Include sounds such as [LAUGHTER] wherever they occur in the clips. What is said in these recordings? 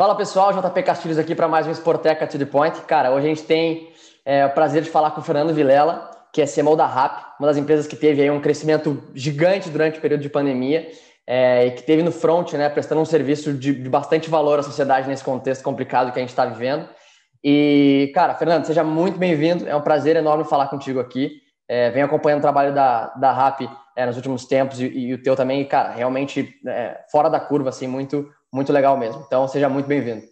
Fala pessoal, JP Castilhos aqui para mais um Sporteca to the Point. Cara, hoje a gente tem é, o prazer de falar com o Fernando Vilela, que é CMO da RAP, uma das empresas que teve aí um crescimento gigante durante o período de pandemia é, e que teve no front, né, prestando um serviço de, de bastante valor à sociedade nesse contexto complicado que a gente está vivendo. E, cara, Fernando, seja muito bem-vindo. É um prazer enorme falar contigo aqui. É, venho acompanhando o trabalho da, da RAP é, nos últimos tempos e, e, o teu também, cara, realmente é, fora da curva, assim, muito muito legal mesmo. Então, seja muito bem-vindo.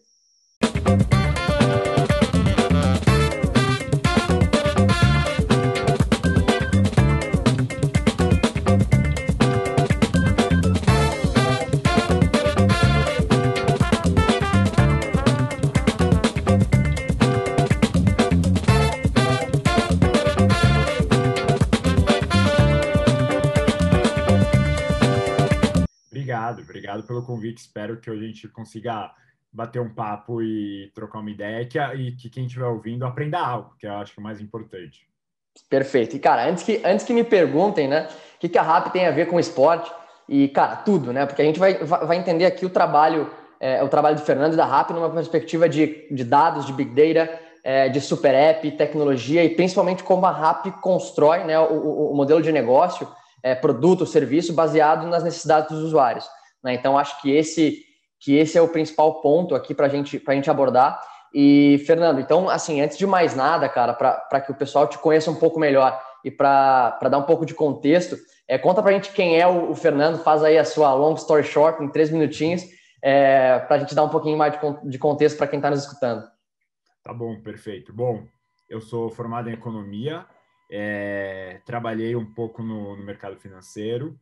Pelo convite. Espero que a gente consiga bater um papo e trocar uma ideia que, e que quem estiver ouvindo aprenda algo, que eu acho que é o mais importante. Perfeito. E, cara, antes que, antes que me perguntem, né, o que, que a RAP tem a ver com esporte, e, cara, tudo, né, porque a gente vai, vai entender aqui o trabalho, é, o trabalho do Fernando e da RAP numa perspectiva de, de dados, de Big Data, é, de super app, tecnologia e principalmente como a RAP constrói né, o, o modelo de negócio, é, produto, serviço baseado nas necessidades dos usuários. Né? Então, acho que esse, que esse é o principal ponto aqui para gente, a gente abordar. E, Fernando, então, assim, antes de mais nada, cara, para que o pessoal te conheça um pouco melhor e para dar um pouco de contexto, é, conta para a gente quem é o, o, Fernando, faz aí a sua long story short em três minutinhos, é, para a gente dar um pouquinho mais de, de contexto para quem está nos escutando. Tá bom, perfeito. Bom, eu sou formado em economia, é, trabalhei um pouco no, no mercado financeiro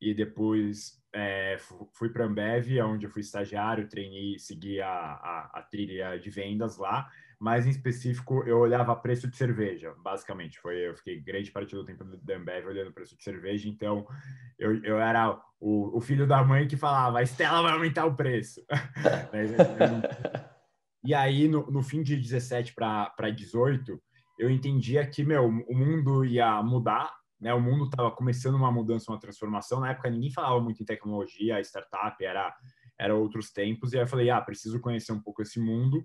e depois é, fui para a Ambev, onde eu fui estagiário, treinei, segui a, a, a, trilha de vendas lá, mas em específico eu olhava preço de cerveja, basicamente. Foi, eu fiquei grande parte do tempo da Ambev olhando preço de cerveja, então eu, eu era o, o filho da mãe que falava, a Estela vai aumentar o preço. [LAUGHS] [LAUGHS] e aí, no, no fim de 17 para 18, eu entendia que, meu, o mundo ia mudar, né? O mundo estava começando uma mudança, uma transformação. Na época ninguém falava muito em tecnologia, startup, era era outros tempos. E aí eu falei, ah, preciso conhecer um pouco esse mundo.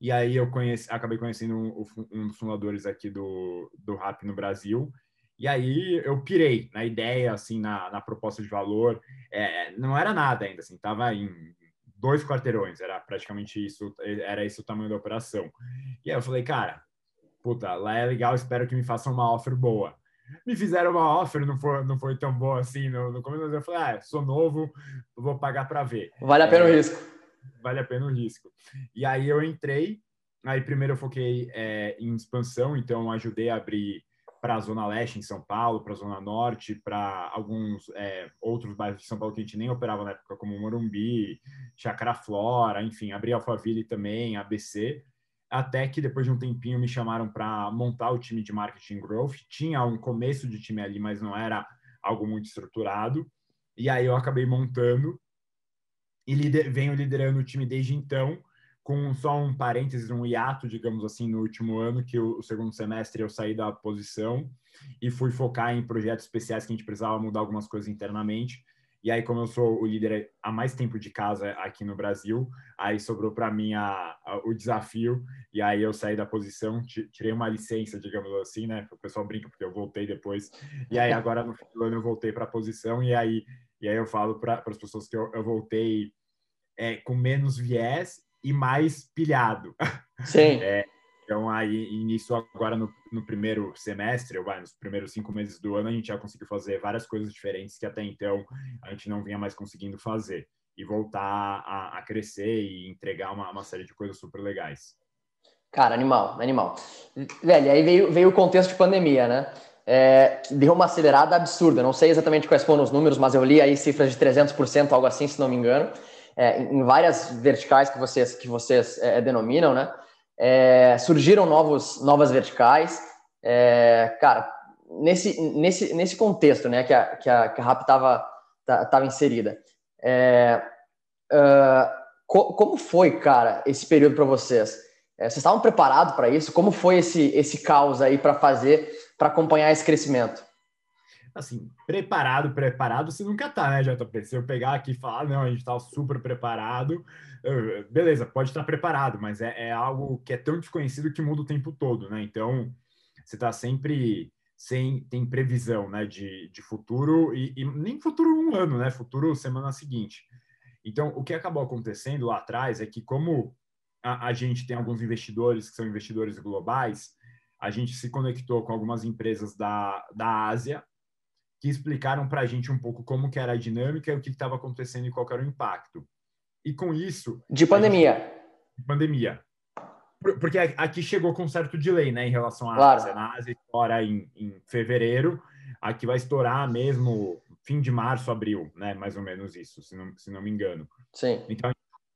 E aí eu conheci, acabei conhecendo um, um dos fundadores aqui do, do Rap no Brasil. E aí eu pirei na ideia, assim, na, na proposta de valor. É, não era nada ainda, assim, tava em dois quarteirões, era praticamente isso, era esse o tamanho da operação. E aí eu falei, cara, puta, lá é legal, espero que me façam uma offer boa me fizeram uma offer, não foi, não foi tão boa assim no, no começo, mas eu falei, ah, sou novo, vou pagar para ver. Vale a pena é, o risco. Vale a pena o risco. E aí eu entrei, aí primeiro eu foquei é, em expansão, então ajudei a abrir para a Zona Leste em São Paulo, para a Zona Norte, para alguns é, outros bairros de São Paulo que a gente nem operava na época, como Morumbi, Chacra Flora, enfim, abri Alphaville também, ABC até que depois de um tempinho me chamaram para montar o time de marketing growth. Tinha um começo de time ali, mas não era algo muito estruturado. E aí eu acabei montando e lider, venho liderando o time desde então, com só um parênteses, um hiato, digamos assim, no último ano, que o, o segundo semestre eu saí da posição e fui focar em projetos especiais que a gente precisava mudar algumas coisas internamente. E aí, como eu sou o líder há mais tempo de casa aqui no Brasil, aí sobrou para mim a, a, o desafio. E aí eu saí da posição, tirei uma licença, digamos assim, né? O pessoal brinca porque eu voltei depois. E aí agora no fim do ano eu voltei para a posição. E aí, e aí eu falo para as pessoas que eu, eu voltei é, com menos viés e mais pilhado. Sim. [LAUGHS] É, então, aí, nisso, agora no, no, primeiro semestre, ou vai, nos primeiros cinco meses do ano, a gente já conseguiu fazer várias coisas diferentes que até então a gente não vinha mais conseguindo fazer. E voltar a, a crescer e entregar uma, uma, série de coisas super legais. Cara, animal, animal. Velho, aí veio, veio o contexto de pandemia, né? É, deu uma acelerada absurda. Não sei exatamente quais foram os números, mas eu li aí cifras de 300%, algo assim, se não me engano, é, em várias verticais que vocês, que vocês é, denominam, né? É, surgiram novos, novas verticais. É, cara, nesse, nesse, nesse contexto né, que, a, que, a, que a RAP estava tava inserida, é, uh, co, como foi, cara, esse período para vocês? É, vocês estavam preparados para isso? Como foi esse, esse caos aí para fazer, para acompanhar esse crescimento? Assim, preparado, preparado, você nunca tá, né, JP? Se eu pegar aqui e falar, não, a gente tá super preparado, beleza, pode estar preparado, mas é, é, algo que é tão desconhecido que muda o tempo todo, né? Então, você tá sempre sem, tem previsão, né, de, de futuro, e, e nem futuro um ano, né, futuro semana seguinte. Então, o que acabou acontecendo lá atrás é que, como a, a gente tem alguns investidores que são investidores globais, a gente se conectou com algumas empresas da, da Ásia que explicaram para a gente um pouco como que era a dinâmica o que estava acontecendo e qual era o impacto. E com isso... De pandemia. Gente, de pandemia. Porque aqui chegou com um certo delay, né, em relação à claro. Ásia. Na Ásia estoura em, em fevereiro, aqui vai estourar mesmo fim de março, abril, né, mais ou menos isso, se não, se não me engano. Sim. Então,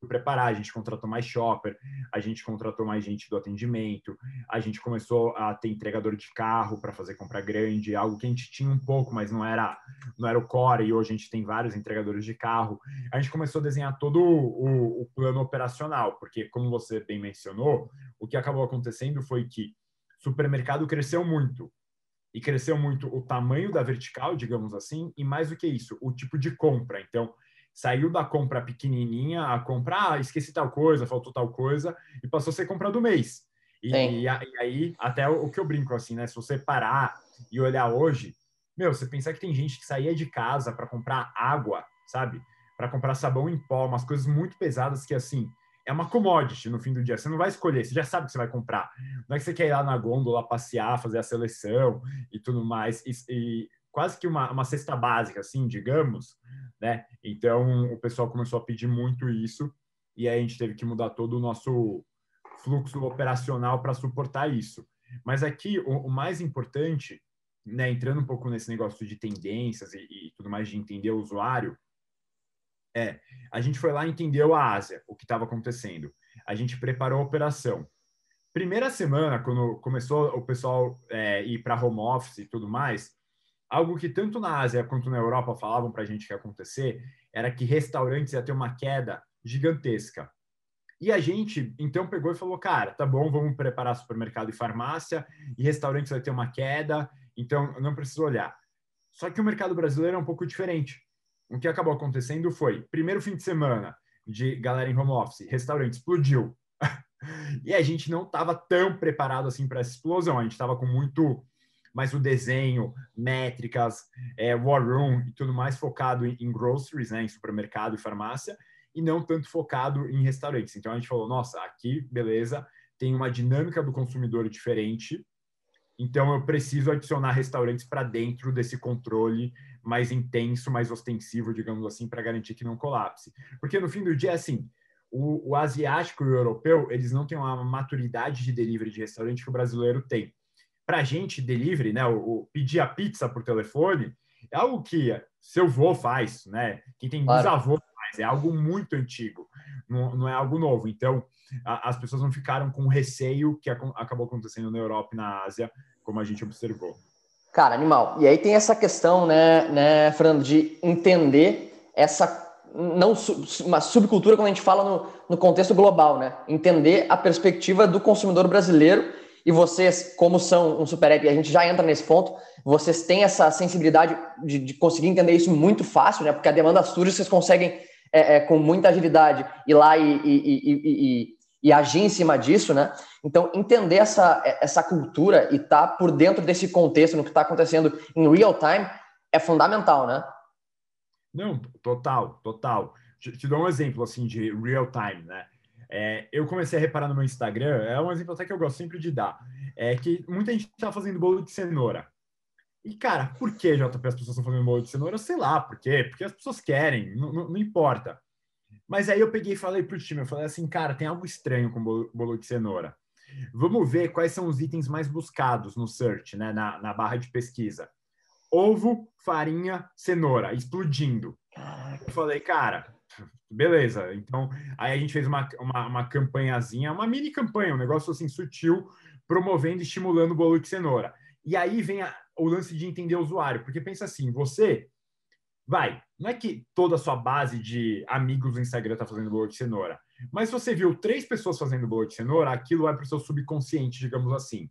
preparar, a gente contratou mais shopper, a gente contratou mais gente do atendimento, a gente começou a ter entregador de carro para fazer compra grande, algo que a gente tinha um pouco, mas não era não era o core, e hoje a gente tem vários entregadores de carro. A gente começou a desenhar todo o, o plano operacional, porque como você bem mencionou, o que acabou acontecendo foi que supermercado cresceu muito. E cresceu muito o tamanho da vertical, digamos assim, e mais do que isso, o tipo de compra. Então, saiu da compra pequenininha a compra, ah, esqueci tal coisa, faltou tal coisa, e passou a ser compra do mês. E, e, e aí, até o, o, que eu brinco assim, né? Se você parar e olhar hoje, meu, você pensar que tem gente que saía de casa para comprar água, sabe? Para comprar sabão em pó, umas coisas muito pesadas que, assim, é uma commodity no fim do dia. Você não vai escolher, você já sabe que você vai comprar. Não é que você quer ir lá na gôndola passear, fazer a seleção e tudo mais. E, e quase que uma, uma cesta básica, assim, digamos, né? Então o pessoal começou a pedir muito isso e aí a gente teve que mudar todo o nosso fluxo operacional para suportar isso. Mas aqui o, o, mais importante, né, entrando um pouco nesse negócio de tendências e, e tudo mais de entender o usuário, é a gente foi lá e entendeu a Ásia, o que estava acontecendo. A gente preparou a operação. Primeira semana, quando começou o pessoal é, ir para home office e tudo mais, algo que tanto na Ásia quanto na Europa falavam para a gente que ia acontecer era que restaurantes ia ter uma queda gigantesca. E a gente, então, pegou e falou, cara, tá bom, vamos preparar supermercado e farmácia, e restaurantes vai ter uma queda, então não precisa olhar. Só que o mercado brasileiro é um pouco diferente. O que acabou acontecendo foi, primeiro fim de semana de galera em home office, restaurante explodiu. [LAUGHS] e a gente não estava tão preparado assim para essa explosão, a gente estava com muito mas o desenho, métricas, é, war room e tudo mais focado em, em groceries, né, em supermercado e farmácia, e não tanto focado em restaurantes. Então a gente falou, nossa, aqui, beleza, tem uma dinâmica do consumidor diferente, então eu preciso adicionar restaurantes para dentro desse controle mais intenso, mais ostensivo, digamos assim, para garantir que não colapse. Porque no fim do dia, assim, o, o asiático e o europeu, eles não têm uma maturidade de delivery de restaurante que o brasileiro tem para a gente, delivery, né, o, o, pedir a pizza por telefone, é algo que seu avô faz, né? Quem tem claro. bisavô faz, é algo muito antigo, não, não é algo novo. Então, a, as pessoas não ficaram com receio que a, acabou acontecendo na Europa e na Ásia, como a gente observou. Cara, animal. E aí tem essa questão, né, né, Fernando, de entender essa não uma subcultura quando a gente fala no, no contexto global, né? Entender a perspectiva do consumidor brasileiro e vocês, como são um super app, a gente já entra nesse ponto, vocês têm essa sensibilidade de, de conseguir entender isso muito fácil, né? Porque a demanda surge, vocês conseguem, é, é, com muita agilidade, ir lá e, e, e, e, agir em cima disso, né? Então, entender essa, essa cultura e estar tá por dentro desse contexto, no que está acontecendo em real time, é fundamental, né? Não, total, total. Te, te dou um exemplo, assim, de real time, né? É, eu comecei a reparar no meu Instagram, é um exemplo até que eu gosto sempre de dar, é que muita gente está fazendo bolo de cenoura. E, cara, por que, JP, as pessoas estão fazendo bolo de cenoura? Sei lá, por quê? Porque as pessoas querem, não, não, não importa. Mas aí eu peguei e falei pro time, eu falei assim, cara, tem algo estranho com bolo, bolo de cenoura. Vamos ver quais são os itens mais buscados no search, né, na, na barra de pesquisa. Ovo, farinha, cenoura, explodindo. Eu falei, cara, Beleza, então aí a gente fez uma, uma, uma campanhazinha, uma mini campanha, um negócio assim sutil, promovendo e estimulando o bolo de cenoura. E aí vem a, o lance de entender o usuário, porque pensa assim, você vai, não é que toda a sua base de amigos no Instagram está fazendo bolo de cenoura, mas se você viu três pessoas fazendo bolo de cenoura, aquilo vai para o seu subconsciente, digamos assim.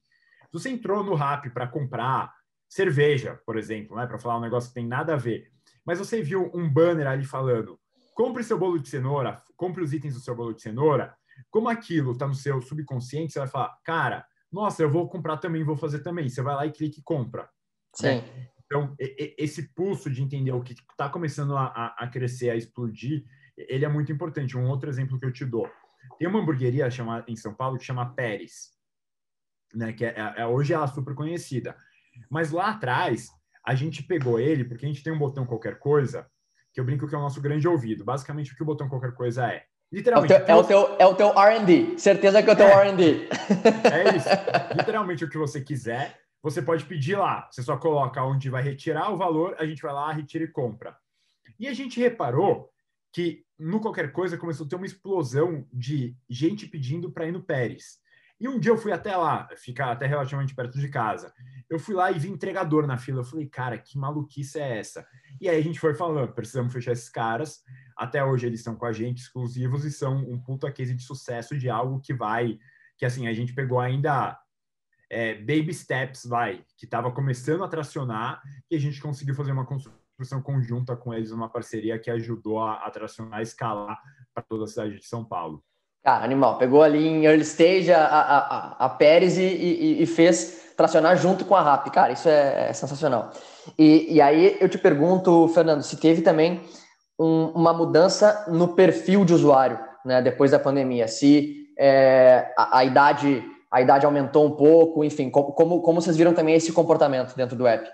Se você entrou no Rap para comprar cerveja, por exemplo, né? Para falar um negócio que tem nada a ver. Mas você viu um banner ali falando: compre seu bolo de cenoura, compre os itens do seu bolo de cenoura. Como aquilo está no seu subconsciente, você vai falar, cara, nossa, eu vou comprar também, vou fazer também. Você vai lá e clica e compra. Sim. Né? Então, esse pulso de entender o que está começando a, a, crescer, a explodir, ele é muito importante. Um outro exemplo que eu te dou. Tem uma hamburgueria chamada, em São Paulo que chama Pérez, né? que é, é, é hoje ela é super conhecida. Mas lá atrás, a gente pegou ele, porque a gente tem um botão qualquer coisa, que eu brinco que é o nosso grande ouvido. Basicamente, o que o botão qualquer coisa é? Literalmente. É o teu, é o teu, é RD. Certeza que é o teu é, RD. É isso. Literalmente o que você quiser, você pode pedir lá. Você só coloca onde vai retirar o valor, a gente vai lá, retira e compra. E a gente reparou que no qualquer coisa começou a ter uma explosão de gente pedindo para ir no Pérez. E um dia eu fui até lá, ficar até relativamente perto de casa. Eu fui lá e vi entregador na fila. Eu falei, cara, que maluquice é essa? E aí a gente foi falando, precisamos fechar esses caras. Até hoje eles estão com a gente, exclusivos, e são um puta case de sucesso de algo que vai, que assim, a gente pegou ainda é, baby steps, vai, que estava começando a tracionar, e a gente conseguiu fazer uma construção conjunta com eles, uma parceria que ajudou a, a tracionar, a escalar para toda a cidade de São Paulo. Cara, animal. Pegou ali em early stage a, a, a, a Pérez e, e, e, fez tracionar junto com a RAP. Cara, isso é, é sensacional. E, e, aí eu te pergunto, Fernando, se teve também um, uma mudança no perfil de usuário, né, depois da pandemia. Se é, a, a, idade a idade aumentou um pouco, enfim, como, como vocês viram também esse comportamento dentro do app?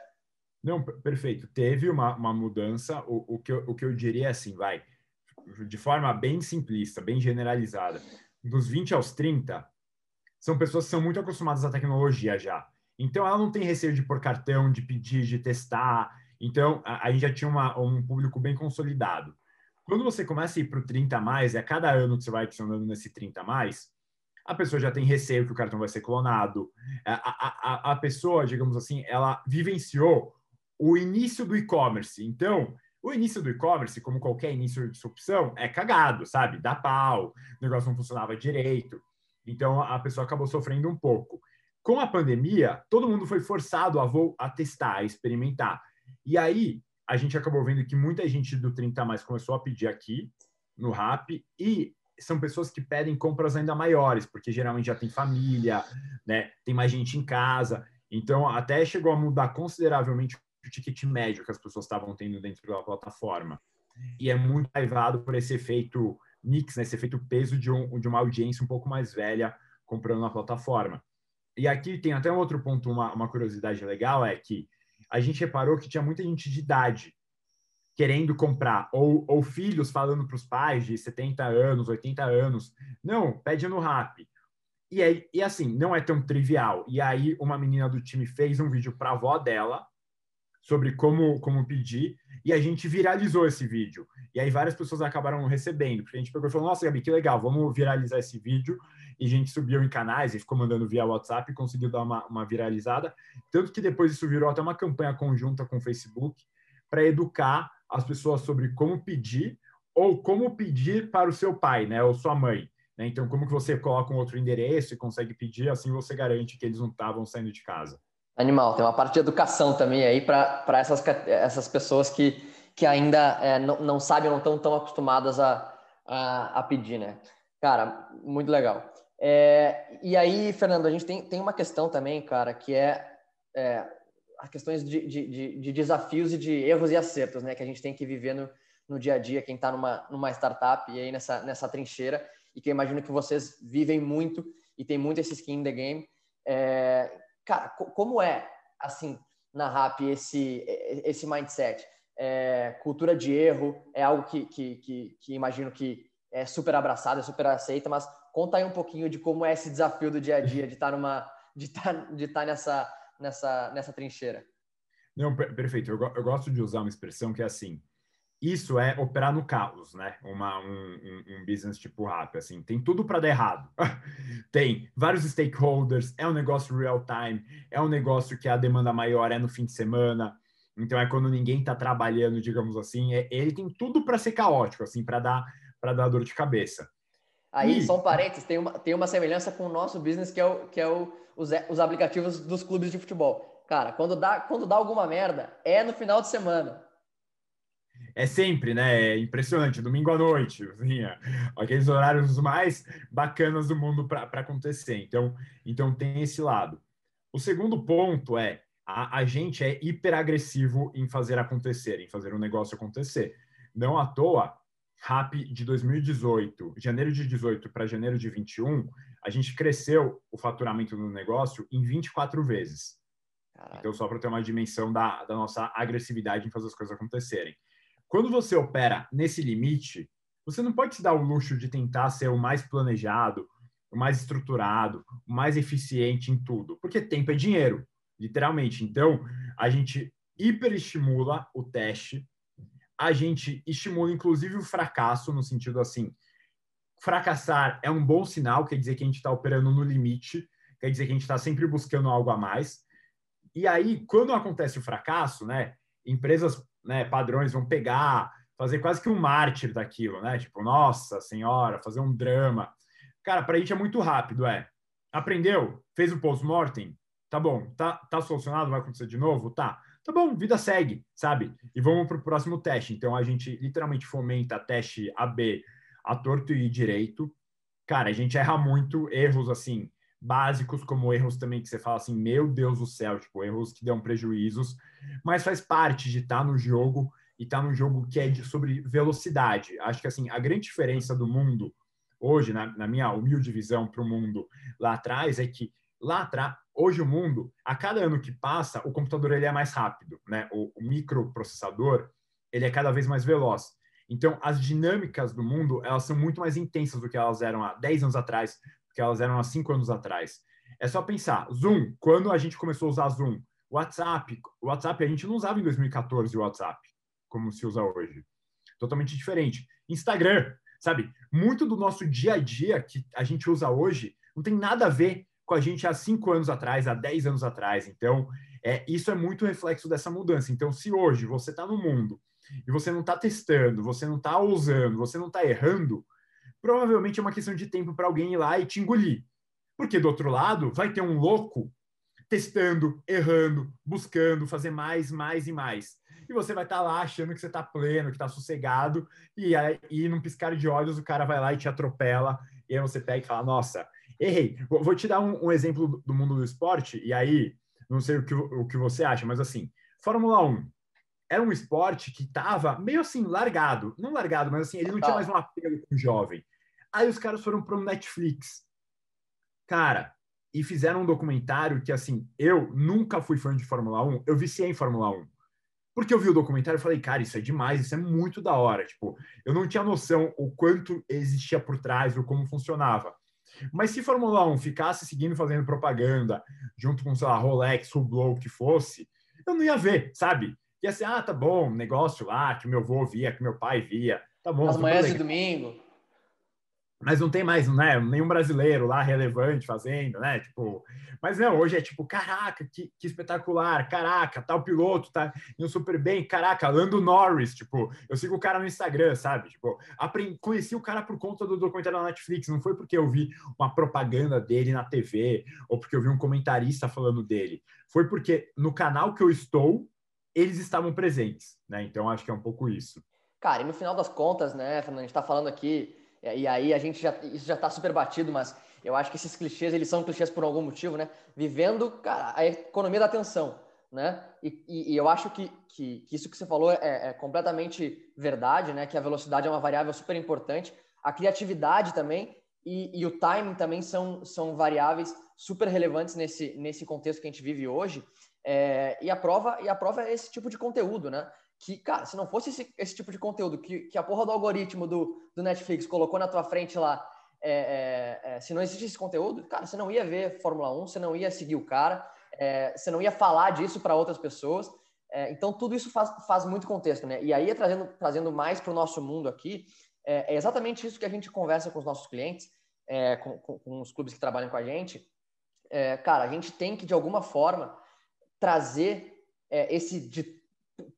Não, perfeito. Teve uma, uma mudança. O, o, que eu, o que eu diria é assim, vai de forma bem simplista, bem generalizada, dos 20 aos 30, são pessoas que são muito acostumadas à tecnologia já. Então, ela não tem receio de pôr cartão, de pedir, de testar. Então, a, a gente já tinha uma, um público bem consolidado. Quando você começa a ir para o 30 a mais, é a cada ano que você vai adicionando nesse 30 a mais, a pessoa já tem receio que o cartão vai ser clonado. A, a, a pessoa, digamos assim, ela vivenciou o início do e-commerce. Então, o início do e-commerce, como qualquer início de disrupção, é cagado, sabe? Dá pau, o negócio não funcionava direito. Então a pessoa acabou sofrendo um pouco. Com a pandemia, todo mundo foi forçado a, a testar, a experimentar. E aí a gente acabou vendo que muita gente do 30 mais começou a pedir aqui no Rap e são pessoas que pedem compras ainda maiores, porque geralmente já tem família, né? Tem mais gente em casa. Então até chegou a mudar consideravelmente o ticket médio que as pessoas estavam tendo dentro da plataforma. E é muito aivado por esse efeito mix, né? esse efeito peso de, um, de uma audiência um pouco mais velha comprando na plataforma. E aqui tem até um outro ponto, uma, uma curiosidade legal, é que a gente reparou que tinha muita gente de idade querendo comprar, ou, ou filhos falando para os pais de 70 anos, 80 anos, não, pede no Rap. E, aí, e assim, não é tão trivial. E aí uma menina do time fez um vídeo para a avó dela, sobre como, como pedir, e a gente viralizou esse vídeo. E aí várias pessoas acabaram recebendo, porque a gente pegou e falou, nossa, Gabi, que legal, vamos viralizar esse vídeo. E a gente subiu em canais e ficou mandando via WhatsApp e conseguiu dar uma, uma viralizada. Tanto que depois isso virou até uma campanha conjunta com o Facebook para educar as pessoas sobre como pedir ou como pedir para o seu pai, né, ou sua mãe. Né? Então, como que você coloca um outro endereço e consegue pedir, assim você garante que eles não estavam saindo de casa. Animal, tem uma parte de educação também aí para essas, essas pessoas que, que ainda é, não, não sabem, não estão tão acostumadas a, a, a, pedir, né? Cara, muito legal. É, e aí, Fernando, a gente tem, tem uma questão também, cara, que é, é as questões de, de, de, desafios e de erros e acertos, né? Que a gente tem que viver no, no dia a dia, quem está numa, numa startup e aí nessa, nessa trincheira, e que eu imagino que vocês vivem muito e tem muito esse skin in the game. É, Cara, como é, assim, na RAP esse, esse mindset? É, cultura de erro é algo que, que, que, que, imagino que é super abraçado, é super aceita, mas conta aí um pouquinho de como é esse desafio do dia a dia, de estar numa, de estar, de estar nessa, nessa, nessa trincheira. Não, perfeito. Eu, eu gosto de usar uma expressão que é assim: isso é operar no caos, né? Uma, um, um, um business tipo rap, assim, tem tudo para dar errado. [LAUGHS] tem vários stakeholders, é um negócio real time, é um negócio que a demanda maior é no fim de semana, então é quando ninguém está trabalhando, digamos assim, é, ele tem tudo para ser caótico, assim, para dar para dar dor de cabeça. Aí, e... só um parênteses, tem uma, tem uma semelhança com o nosso business, que é, o, que é o, os, os aplicativos dos clubes de futebol cara, quando dá, quando dá alguma merda, é no final de semana. É sempre, né? É impressionante, domingo à noite, assim, aqueles horários mais bacanas do mundo para acontecer. Então, então tem esse lado. O segundo ponto é a, a gente é hiperagressivo em fazer acontecer, em fazer um negócio acontecer. Não à toa, RAP de 2018, janeiro de 18 para janeiro de 21, a gente cresceu o faturamento do negócio em 24 vezes. Então, só para ter uma dimensão da, da nossa agressividade em fazer as coisas acontecerem. Quando você opera nesse limite, você não pode se dar o luxo de tentar ser o mais planejado, o mais estruturado, o mais eficiente em tudo, porque tempo é dinheiro, literalmente. Então, a gente hiperestimula o teste, a gente estimula inclusive o fracasso, no sentido assim, fracassar é um bom sinal, quer dizer que a gente está operando no limite, quer dizer que a gente está sempre buscando algo a mais. E aí, quando acontece o fracasso, né, empresas né, padrões vão pegar, fazer quase que um mártir daquilo, né? Tipo, nossa senhora, fazer um drama. Cara, para a gente é muito rápido, é. Aprendeu? Fez o post-mortem? Tá bom. Tá, tá solucionado? Vai acontecer de novo? Tá. Tá bom, vida segue, sabe? E vamos para o próximo teste. Então, a gente literalmente fomenta teste AB a torto e direito. Cara, a gente erra muito, erros assim, básicos, como erros também que você fala assim, meu Deus do céu, tipo, erros que dão prejuízos, mas faz parte de estar tá no jogo e estar tá no jogo que é de, sobre velocidade. Acho que assim, a grande diferença do mundo hoje, na, na minha humilde visão para o mundo lá atrás, é que lá atrás, hoje o mundo, a cada ano que passa, o computador ele é mais rápido, né? O, o microprocessador, ele é cada vez mais veloz. Então, as dinâmicas do mundo, elas são muito mais intensas do que elas eram há 10 anos atrás, que elas eram há cinco anos atrás. É só pensar, Zoom, quando a gente começou a usar Zoom, WhatsApp, WhatsApp a gente não usava em 2014 o WhatsApp, como se usa hoje. Totalmente diferente. Instagram, sabe? Muito do nosso dia a dia que a gente usa hoje não tem nada a ver com a gente há cinco anos atrás, há dez anos atrás. Então, é, isso é muito reflexo dessa mudança. Então, se hoje você está no mundo e você não está testando, você não está usando, você não está errando, provavelmente é uma questão de tempo para alguém ir lá e te engolir. Porque do outro lado, vai ter um louco testando, errando, buscando fazer mais, mais e mais. E você vai estar tá lá achando que você está pleno, que está sossegado, e aí, num piscar de olhos, o cara vai lá e te atropela, e aí você pega e fala: Nossa, errei. Vou te dar um, um exemplo do mundo do esporte, e aí, não sei o que, o que você acha, mas assim, Fórmula 1 era um esporte que estava meio assim, largado. Não largado, mas assim, ele não tinha mais um apelo com o jovem. Aí os caras foram para o Netflix. Cara, e fizeram um documentário que, assim, eu nunca fui fã de Fórmula 1, eu viciei em Fórmula 1. Porque eu vi o documentário e falei, cara, isso é demais, isso é muito da hora. Tipo, eu não tinha noção o quanto existia por trás, ou como funcionava. Mas se Fórmula 1 ficasse seguindo fazendo propaganda, junto com, sei lá, Rolex, Hublot, o que fosse, eu não ia ver, sabe? Ia ser, ah, tá bom, negócio lá, que meu avô via, que meu pai via, tá bom. As manhãs de domingo mas não tem mais, né, nenhum brasileiro lá relevante fazendo, né, tipo, mas não, hoje é tipo, caraca, que, que espetacular, caraca, tal piloto tá indo super bem, caraca, Lando Norris, tipo, eu sigo o cara no Instagram, sabe, tipo, aprendi, conheci o cara por conta do documentário da Netflix, não foi porque eu vi uma propaganda dele na TV, ou porque eu vi um comentarista falando dele, foi porque no canal que eu estou, eles estavam presentes, né, então acho que é um pouco isso. Cara, e no final das contas, né, Fernando, a gente tá falando aqui e aí a gente já isso já está super batido, mas eu acho que esses clichês eles são clichês por algum motivo, né? Vivendo cara, a economia da atenção, né? E, e, e eu acho que, que, que, isso que você falou é, é, completamente verdade, né? Que a velocidade é uma variável super importante, a criatividade também e, e o timing também são, são variáveis super relevantes nesse, nesse contexto que a gente vive hoje. É, e a prova e a prova é esse tipo de conteúdo, né? Que, cara, se não fosse esse, esse tipo de conteúdo que, que a porra do algoritmo do, do Netflix colocou na tua frente lá, é, é, é, se não existisse esse conteúdo, cara, você não ia ver Fórmula 1, você não ia seguir o cara, é, você não ia falar disso para outras pessoas. É, então, tudo isso faz, faz muito contexto, né? E aí, trazendo, trazendo mais para o nosso mundo aqui, é, é, exatamente isso que a gente conversa com os nossos clientes, com, com, com, os clubes que trabalham com a gente. cara, a gente tem que, de alguma forma, trazer esse de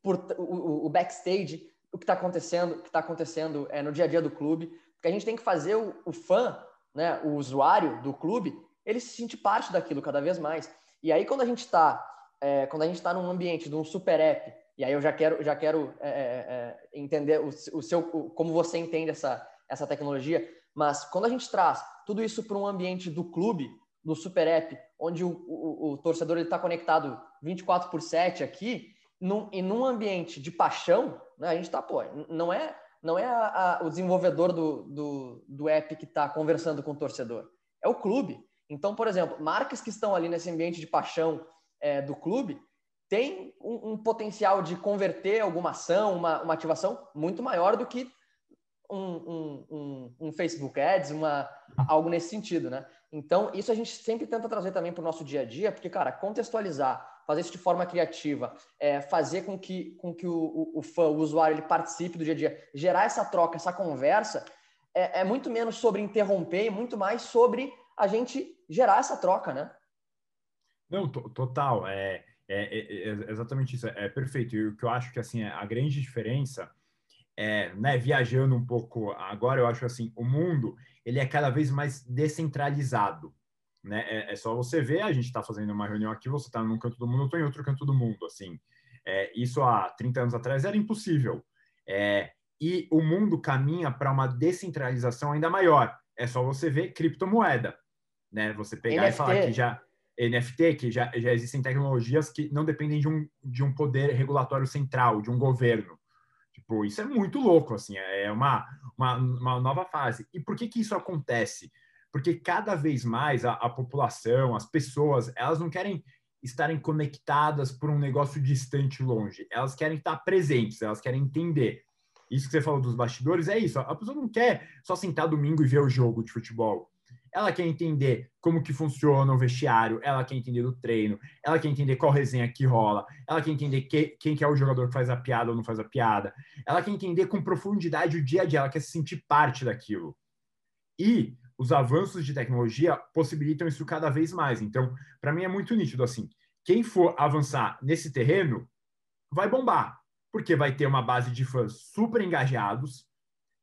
por o, o backstage, o que está acontecendo, o que está acontecendo é, no dia a dia do clube, porque a gente tem que fazer o, o fã, né, o usuário do clube, ele se sentir parte daquilo cada vez mais. E aí, quando a gente está é, quando a gente está num ambiente de um super app, e aí eu já quero, já quero é, é, é entender o, o seu, o, como você entende essa, essa tecnologia, mas quando a gente traz tudo isso para um ambiente do clube, do super app, onde o, o torcedor está conectado 24 por 7 aqui, num, e num ambiente de paixão, né, a gente está, pô, não é, não é a, a, o desenvolvedor do, do, do app que está conversando com o torcedor, é o clube. Então, por exemplo, marcas que estão ali nesse ambiente de paixão é, do clube têm um, um, potencial de converter alguma ação, uma, uma ativação muito maior do que um, um, um, Facebook Ads, uma, algo nesse sentido, né? Então, isso a gente sempre tenta trazer também para o nosso dia a dia, porque, cara, contextualizar, fazer isso de forma criativa, é, fazer com que, com que o, o, o, fã, o usuário, ele participe do dia a dia, gerar essa troca, essa conversa, é, é muito menos sobre interromper e muito mais sobre a gente gerar essa troca, né? Não, total. É, é, é, é, exatamente isso. É, perfeito. E o que eu acho que assim a grande diferença é, né, viajando um pouco agora, eu acho assim, o mundo ele é cada vez mais descentralizado. Né? É, é só você ver, a gente está fazendo uma reunião aqui, você está num canto do mundo, eu estou em outro canto do mundo. Assim, é, isso há 30 anos atrás era impossível. É, e o mundo caminha para uma descentralização ainda maior. É só você ver criptomoeda. Né? Você pegar NFT. e falar que já NFT, que já, já existem tecnologias que não dependem de um, de um poder regulatório central, de um governo. Tipo, isso é muito louco, assim, é uma, uma, uma nova fase. E por que que isso acontece? Porque cada vez mais a, a população, as pessoas, elas não querem estarem conectadas por um negócio distante, longe. Elas querem estar presentes, elas querem entender. Isso que você falou dos bastidores é isso. A pessoa não quer só sentar domingo e ver o jogo de futebol ela quer entender como que funciona o vestiário, ela quer entender do treino, ela quer entender qual resenha que rola, ela quer entender que, quem que é o jogador que faz a piada ou não faz a piada, ela quer entender com profundidade o dia a dia, ela quer se sentir parte daquilo. E os avanços de tecnologia possibilitam isso cada vez mais. Então, para mim é muito nítido assim, quem for avançar nesse terreno vai bombar, porque vai ter uma base de fãs super engajados,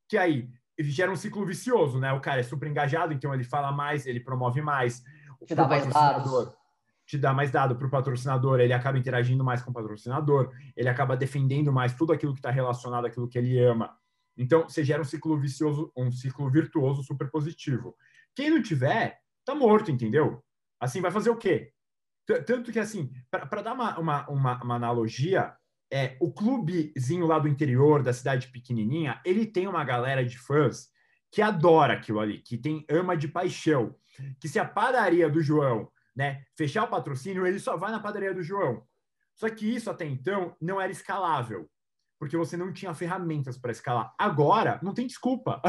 que aí gera um ciclo vicioso, né? O cara é super engajado, então ele fala mais, ele promove mais. Te dá mais dados. Te dá mais dado para o patrocinador, ele acaba interagindo mais com o patrocinador, ele acaba defendendo mais tudo aquilo que está relacionado àquilo que ele ama. Então, você gera um ciclo vicioso, um ciclo virtuoso super positivo. Quem não tiver, tá morto, entendeu? Assim, vai fazer o quê? Tanto que, assim, para dar uma, uma, uma, uma analogia, é, o clubezinho lá do interior, da cidade pequenininha, ele tem uma galera de fãs que adora aquilo ali, que tem ama de paixão, que se a padaria do João, né, fechar o patrocínio, ele só vai na padaria do João. Só que isso até então não era escalável, porque você não tinha ferramentas para escalar. Agora não tem desculpa.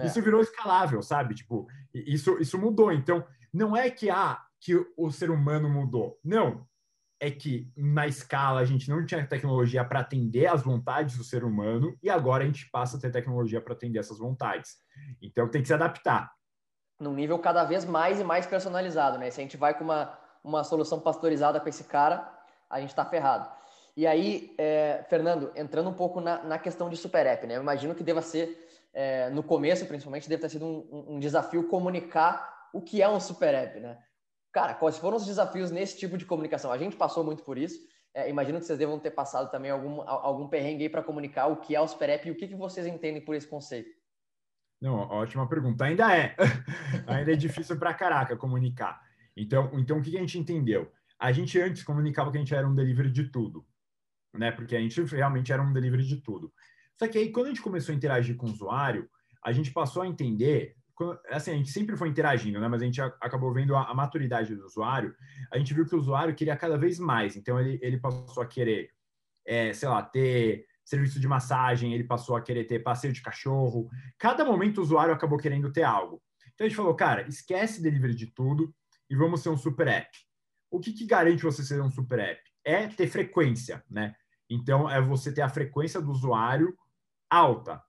É. Isso virou escalável, sabe? Tipo, isso isso mudou. Então, não é que ah, que o ser humano mudou. Não, é que na escala a gente não tinha tecnologia para atender às vontades do ser humano e agora a gente passa a ter tecnologia para atender essas vontades. Então tem que se adaptar. Num nível cada vez mais e mais personalizado, né? Se a gente vai com uma, uma solução pastorizada com esse cara, a gente está ferrado. E aí, é, Fernando, entrando um pouco na, na, questão de super app, né? Eu imagino que deva ser, é, no começo principalmente, deve ter sido um, um desafio comunicar o que é um super app, né? Cara, quais foram os desafios nesse tipo de comunicação? A gente passou muito por isso. É, imagino que vocês devam ter passado também algum, algum perrengue aí para comunicar o que é o Super App e o que, que vocês entendem por esse conceito. Não, ótima pergunta. Ainda é. [LAUGHS] Ainda é difícil para caraca comunicar. Então, então, o que a gente entendeu? A gente antes comunicava que a gente era um delivery de tudo, né? Porque a gente realmente era um delivery de tudo. Só que aí, quando a gente começou a interagir com o usuário, a gente passou a entender assim, a gente sempre foi interagindo, né? Mas a gente acabou vendo a, a, maturidade do usuário. A gente viu que o usuário queria cada vez mais. Então, ele, ele passou a querer, é, sei lá, ter serviço de massagem, ele passou a querer ter passeio de cachorro. Cada momento o usuário acabou querendo ter algo. Então, a gente falou, cara, esquece delivery de tudo e vamos ser um super app. O que, que garante você ser um super app? É ter frequência, né? Então, é você ter a frequência do usuário alta.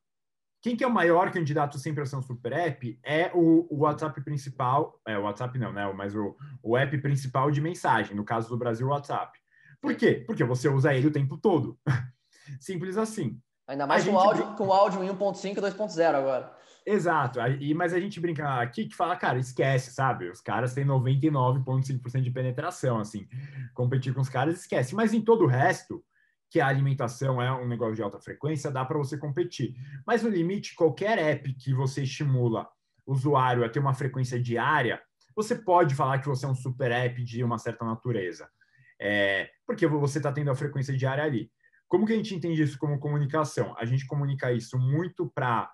Quem que é o maior candidato sempre a ser um super app é o, o WhatsApp principal, é o WhatsApp não, né? Mas o, o app principal de mensagem, no caso do Brasil, o WhatsApp. Por quê? Porque você usa ele o tempo todo. [LAUGHS] Simples assim. Ainda mais com, gente... áudio, com áudio em 1.5 e 2.0 agora. Exato. Aí, mas a gente brinca aqui que fala, cara, esquece, sabe? Os caras têm 99,5% de penetração, assim. Competir com os caras, esquece. Mas em todo o resto, que a alimentação é um negócio de alta frequência, dá para você competir. Mas no limite, qualquer app que você estimula o usuário a ter uma frequência diária, você pode falar que você é um super app de uma certa natureza. É, porque você está tendo a frequência diária ali. Como que a gente entende isso como comunicação? A gente comunica isso muito para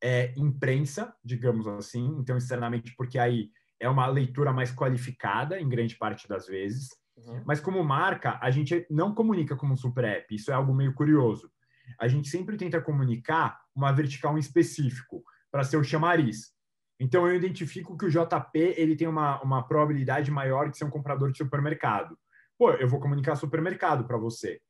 é, imprensa, digamos assim, então externamente, porque aí é uma leitura mais qualificada, em grande parte das vezes. Uhum. Mas como marca, a gente não comunica como um super app, isso é algo meio curioso. A gente sempre tenta comunicar uma vertical em específico, para ser o chamariz. Então, eu identifico que o JP ele tem uma, uma probabilidade maior de ser um comprador de supermercado. Pô, eu vou comunicar supermercado para você.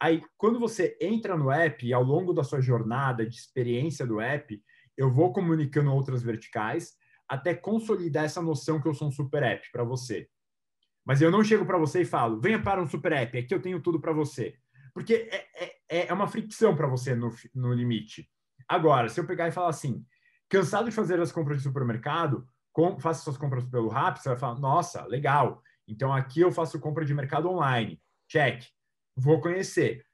Aí, quando você entra no app, ao longo da sua jornada de experiência do app, eu vou comunicando outras verticais até consolidar essa noção que eu sou um super app para você. Mas eu não chego para você e falo, venha para um super app, aqui eu tenho tudo para você. Porque é, é, é uma fricção para você no, no limite. Agora, se eu pegar e falar assim, cansado de fazer as compras de supermercado, com, faça suas compras pelo Rappi, você vai falar, nossa, legal. Então aqui eu faço compra de mercado online. Check. Vou conhecer.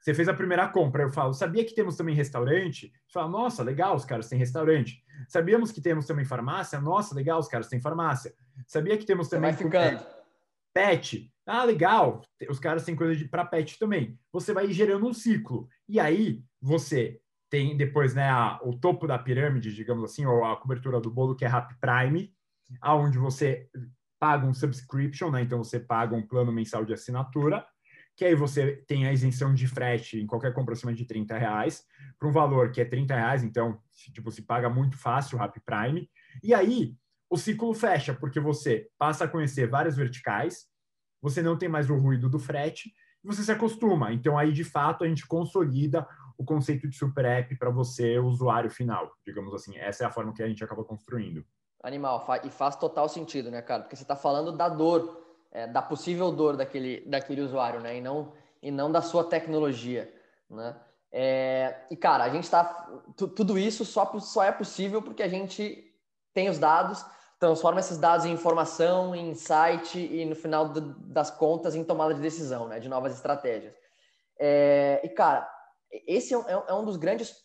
Você fez a primeira compra, eu falo, sabia que temos também restaurante? Você fala, nossa, legal, os caras têm restaurante. Sabíamos que temos também farmácia? Nossa, legal, os caras têm farmácia. Sabia que temos também Você vai ficando. Pet? Ah, legal, os caras têm coisa para pet também. Você vai gerando um ciclo. E aí você tem depois né, a, o topo da pirâmide, digamos assim, ou a cobertura do bolo, que é Rap Prime, aonde você paga um subscription, né? Então você paga um plano mensal de assinatura que aí você tem a isenção de frete em qualquer compra acima de 30 reais, para um valor que é 30 reais, então, tipo, se paga muito fácil o Rappi Prime. E aí, o ciclo fecha, porque você passa a conhecer várias verticais, você não tem mais o ruído do frete, e você se acostuma. Então, aí, de fato, a gente consolida o conceito de super app para você, usuário final, digamos assim. Essa é a forma que a gente acaba construindo. Animal, e faz total sentido, né, cara? Porque você está falando da dor é, da possível dor daquele, daquele usuário, né? E não, e não da sua tecnologia, né? É, e, cara, a gente está... Tudo isso só, só é possível porque a gente tem os dados, transforma esses dados em informação, em insight e, no final do, das contas, em tomada de decisão, né? De novas estratégias. É, e, cara, esse é, é, é um dos grandes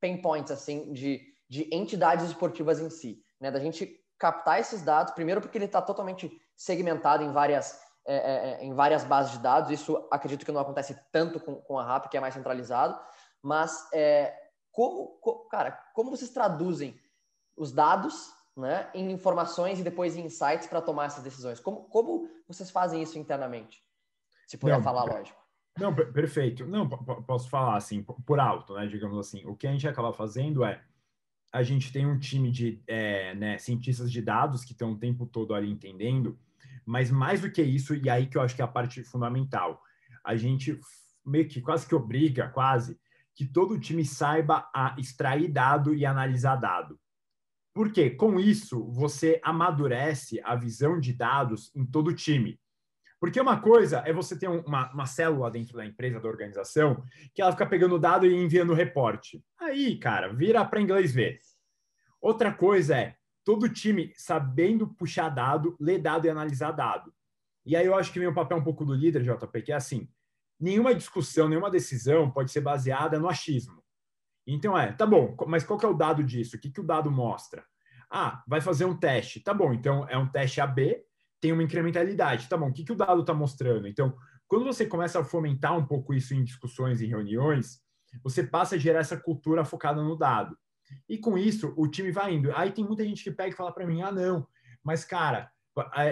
pain points, assim, de, de entidades esportivas em si, né? Da gente captar esses dados, primeiro porque ele está totalmente segmentado em várias, é, é, é, em várias bases de dados. Isso acredito que não acontece tanto com, com a RAP, que é mais centralizado. Mas, como, co, cara, como vocês traduzem os dados né, em informações e depois em insights para tomar essas decisões? Como, como vocês fazem isso internamente? Se puder não, falar, lógico. Não, perfeito. Não, posso falar assim, por alto, né? Digamos assim. O que a gente acaba fazendo é a gente tem um time de é, né, cientistas de dados que estão o tempo todo ali entendendo, mas mais do que isso, e aí que eu acho que é a parte fundamental, a gente meio que quase que obriga, quase, que todo o time saiba a extrair dado e analisar dado. Porque com isso você amadurece a visão de dados em todo o time. Porque uma coisa é você ter uma, uma célula dentro da empresa, da organização, que ela fica pegando dado e enviando reporte. Aí, cara, vira para inglês ver. Outra coisa é todo time sabendo puxar dado, ler dado e analisar dado. E aí eu acho que vem o papel um pouco do líder, JP, que é assim: nenhuma discussão, nenhuma decisão pode ser baseada no achismo. Então é, tá bom, mas qual que é o dado disso? O que, que o dado mostra? Ah, vai fazer um teste. Tá bom, então é um teste AB tem uma incrementalidade. Tá bom, o que, que o dado está mostrando? Então, quando você começa a fomentar um pouco isso em discussões e reuniões, você passa a gerar essa cultura focada no dado. E com isso, o time vai indo. Aí tem muita gente que pega e fala para mim: ah, não, mas cara,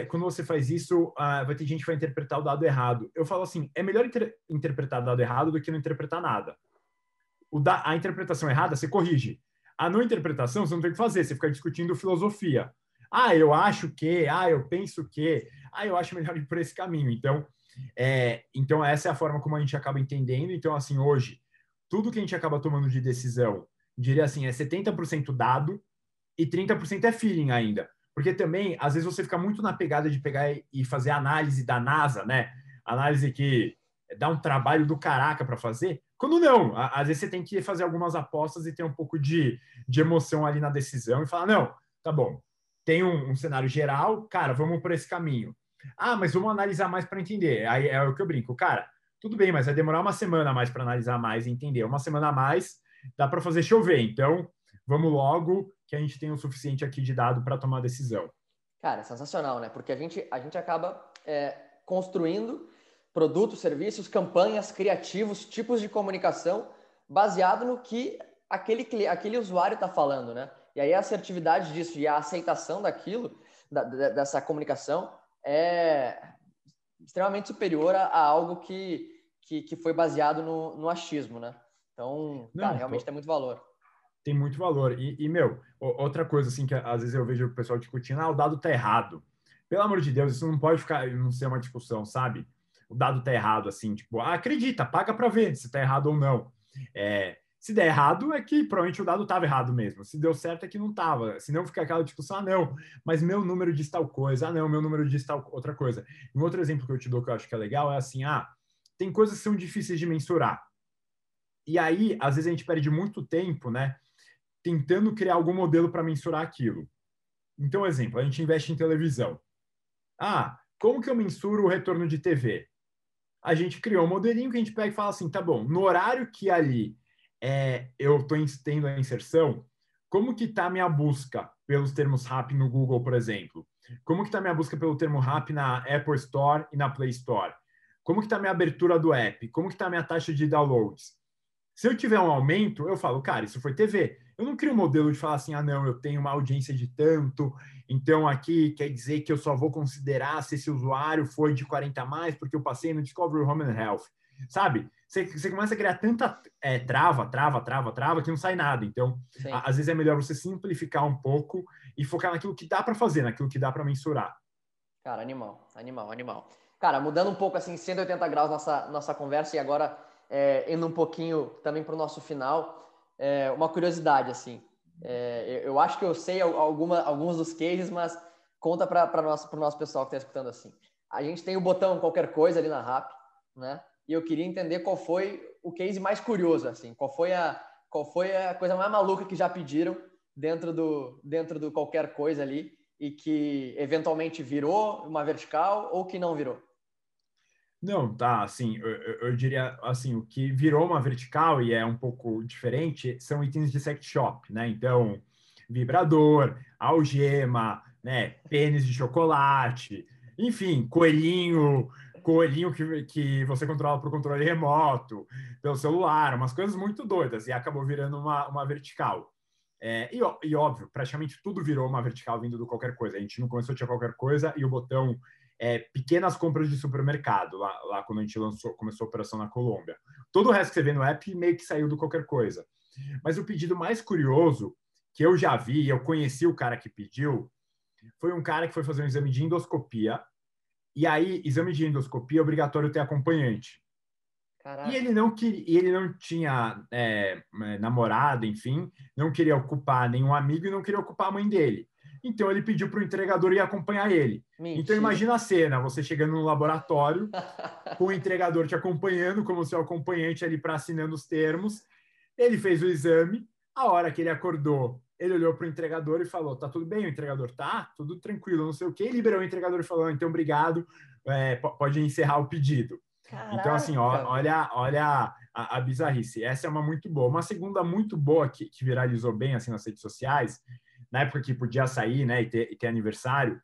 quando você faz isso, vai ter gente que vai interpretar o dado errado. Eu falo assim: é melhor inter interpretar o dado errado do que não interpretar nada. Da a interpretação errada, você corrige. A não interpretação, você não tem o que fazer, você fica discutindo filosofia. Ah, eu acho que, ah, eu penso que, ah, eu acho melhor [LAUGHS] ir por esse caminho. Então, é, então essa é a forma como a gente acaba entendendo. Então, assim, hoje, tudo que a gente acaba tomando de decisão, diria assim, é 70% dado e 30% é feeling ainda. Porque também, às vezes, você fica muito na pegada de pegar e fazer análise da NASA, né? Análise que dá um trabalho do caraca para fazer. Quando não, às vezes você tem que fazer algumas apostas e ter um pouco de, de emoção ali na decisão e falar, não, tá bom, tem um, um cenário geral, cara, vamos por esse caminho. Ah, mas vamos analisar mais para entender. Aí é o que eu brinco, cara, tudo bem, mas vai demorar uma semana a mais para analisar mais e entender. Uma semana a mais dá para fazer chover, então vamos logo que a gente tem o suficiente aqui de dado para tomar decisão. Cara, sensacional, né? Porque a gente, a gente acaba é, construindo produtos, serviços, campanhas, criativos, tipos de comunicação baseado no que aquele, aquele usuário está falando, né? E aí a assertividade disso e a aceitação daquilo, da, dessa comunicação, é extremamente superior a, a algo que, que, que, foi baseado no, no achismo, né? Então, Não, cara, realmente tô... tem muito valor. Tem muito valor. E, e, meu, outra coisa assim que às vezes eu vejo o pessoal discutindo, ah, o dado tá errado. Pelo amor de Deus, isso não pode ficar, não ser uma discussão, sabe? O dado tá errado, assim, tipo, ah, acredita, paga para ver se tá errado ou não. É, se der errado, é que provavelmente o dado estava errado mesmo. Se deu certo, é que não estava. Se não fica aquela discussão, ah, não, mas meu número diz tal coisa, ah, não, meu número diz tal outra coisa. Um outro exemplo que eu te dou que eu acho que é legal é assim, ah, tem coisas que são difíceis de mensurar. E aí, às vezes a gente perde muito tempo, né, tentando criar algum modelo para mensurar aquilo. Então, exemplo, a gente investe em televisão. Ah, como que eu mensuro o retorno de TV? A gente criou um modelinho que a gente pega e fala assim, tá bom, no horário que ali é, eu estou tendo a inserção, como que está a minha busca pelos termos RAP no Google, por exemplo? Como que está a minha busca pelo termo RAP na Apple Store e na Play Store? Como que está a minha abertura do app? Como que está a minha taxa de downloads? Se eu tiver um aumento, eu falo, cara, isso foi TV. Eu não crio um modelo de falar assim, ah, não, eu tenho uma audiência de tanto, então aqui quer dizer que eu só vou considerar se esse usuário foi de 40 a mais, porque eu passei no Discovery Home and Health. Sabe? Você, você começa a criar tanta é, trava, trava, trava, trava, que não sai nada. Então, a, às vezes é melhor você simplificar um pouco e focar naquilo que dá para fazer, naquilo que dá para mensurar. Cara, animal, animal, animal. Cara, mudando um pouco assim, 180 graus nossa, nossa conversa e agora é, indo um pouquinho também para o nosso final, é, uma curiosidade, assim. É, eu acho que eu sei alguma, alguns dos cases, mas conta para o nosso, nosso pessoal que está escutando assim. A gente tem o botão qualquer coisa ali na RAP, né? E eu queria entender qual foi o case mais curioso, assim. Qual foi a, qual foi a coisa mais maluca que já pediram dentro do, dentro do qualquer coisa ali e que eventualmente virou uma vertical ou que não virou? Não, tá, assim, eu, eu, diria, assim, o que virou uma vertical e é um pouco diferente são itens de sex shop, né? Então, vibrador, algema, né, pênis de chocolate, enfim, coelhinho, coelhinho que, que você controla por controle remoto, pelo celular, umas coisas muito doidas, e acabou virando uma, uma vertical. É, e, e, óbvio, praticamente tudo virou uma vertical vindo do qualquer coisa. A gente não começou a tinha qualquer coisa e o botão é, pequenas compras de supermercado, lá, lá quando a gente lançou, começou a operação na Colômbia. Todo o resto que você vê no app meio que saiu do qualquer coisa. Mas o pedido mais curioso que eu já vi, eu conheci o cara que pediu, foi um cara que foi fazer um exame de endoscopia. E aí, exame de endoscopia é obrigatório ter acompanhante. Caraca. E ele não queria, ele não tinha é, é, namorado, enfim, não queria ocupar nenhum amigo e não queria ocupar a mãe dele. Então ele pediu para o entregador ir acompanhar ele. Mentira. Então imagina a cena, você chegando no laboratório, [LAUGHS] com o entregador te acompanhando, como seu acompanhante ali para assinando os termos. Ele fez o exame, a hora que ele acordou, ele olhou para o entregador e falou: "Tá tudo bem, o entregador tá, tudo tranquilo, não sei o quê". E liberou o entregador e falou: ah, "Então obrigado, é, pode encerrar o pedido". Caraca. Então assim, ó, olha, olha a, a, bizarrice. Essa é uma muito boa. Uma segunda muito boa que, que viralizou bem assim nas redes sociais na época que podia sair, né, e ter, e ter aniversário,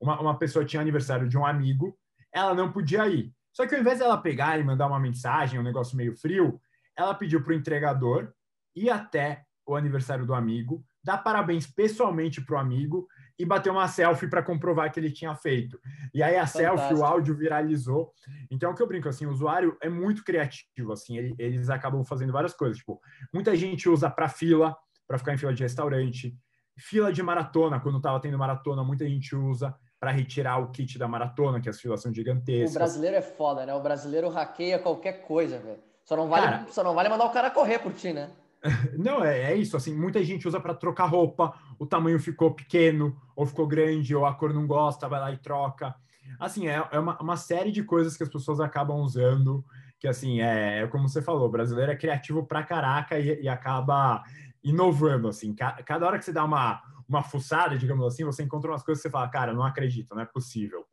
uma, uma pessoa tinha aniversário de um amigo, ela não podia ir. Só que ao invés dela pegar e mandar uma mensagem, um negócio meio frio, ela pediu para o entregador ir até o aniversário do amigo, dar parabéns pessoalmente para o amigo e bater uma selfie para comprovar que ele tinha feito. E aí a Fantástico. selfie, o áudio viralizou. Então, o que eu brinco, assim, o usuário é muito criativo, assim, eles acabam fazendo várias coisas. Tipo, muita gente usa para fila, para ficar em fila de restaurante. Fila de maratona, quando estava tendo maratona, muita gente usa para retirar o kit da maratona, que as filas são gigantescas. O brasileiro é foda, né? O brasileiro hackeia qualquer coisa, velho. Só não vale, cara, só não vale mandar o cara correr por ti, né? [LAUGHS] Não, é, é isso. Assim, muita gente usa para trocar roupa, o tamanho ficou pequeno, ou ficou grande, ou a cor não gosta, vai lá e troca. Assim, é, é uma, uma série de coisas que as pessoas acabam usando que assim, é, é como você falou, o brasileiro é criativo pra caraca e, e acaba inovando, assim. Cada hora que você dá uma, uma fuçada, digamos assim, você encontra umas coisas que você fala, cara, não acredito, não é possível.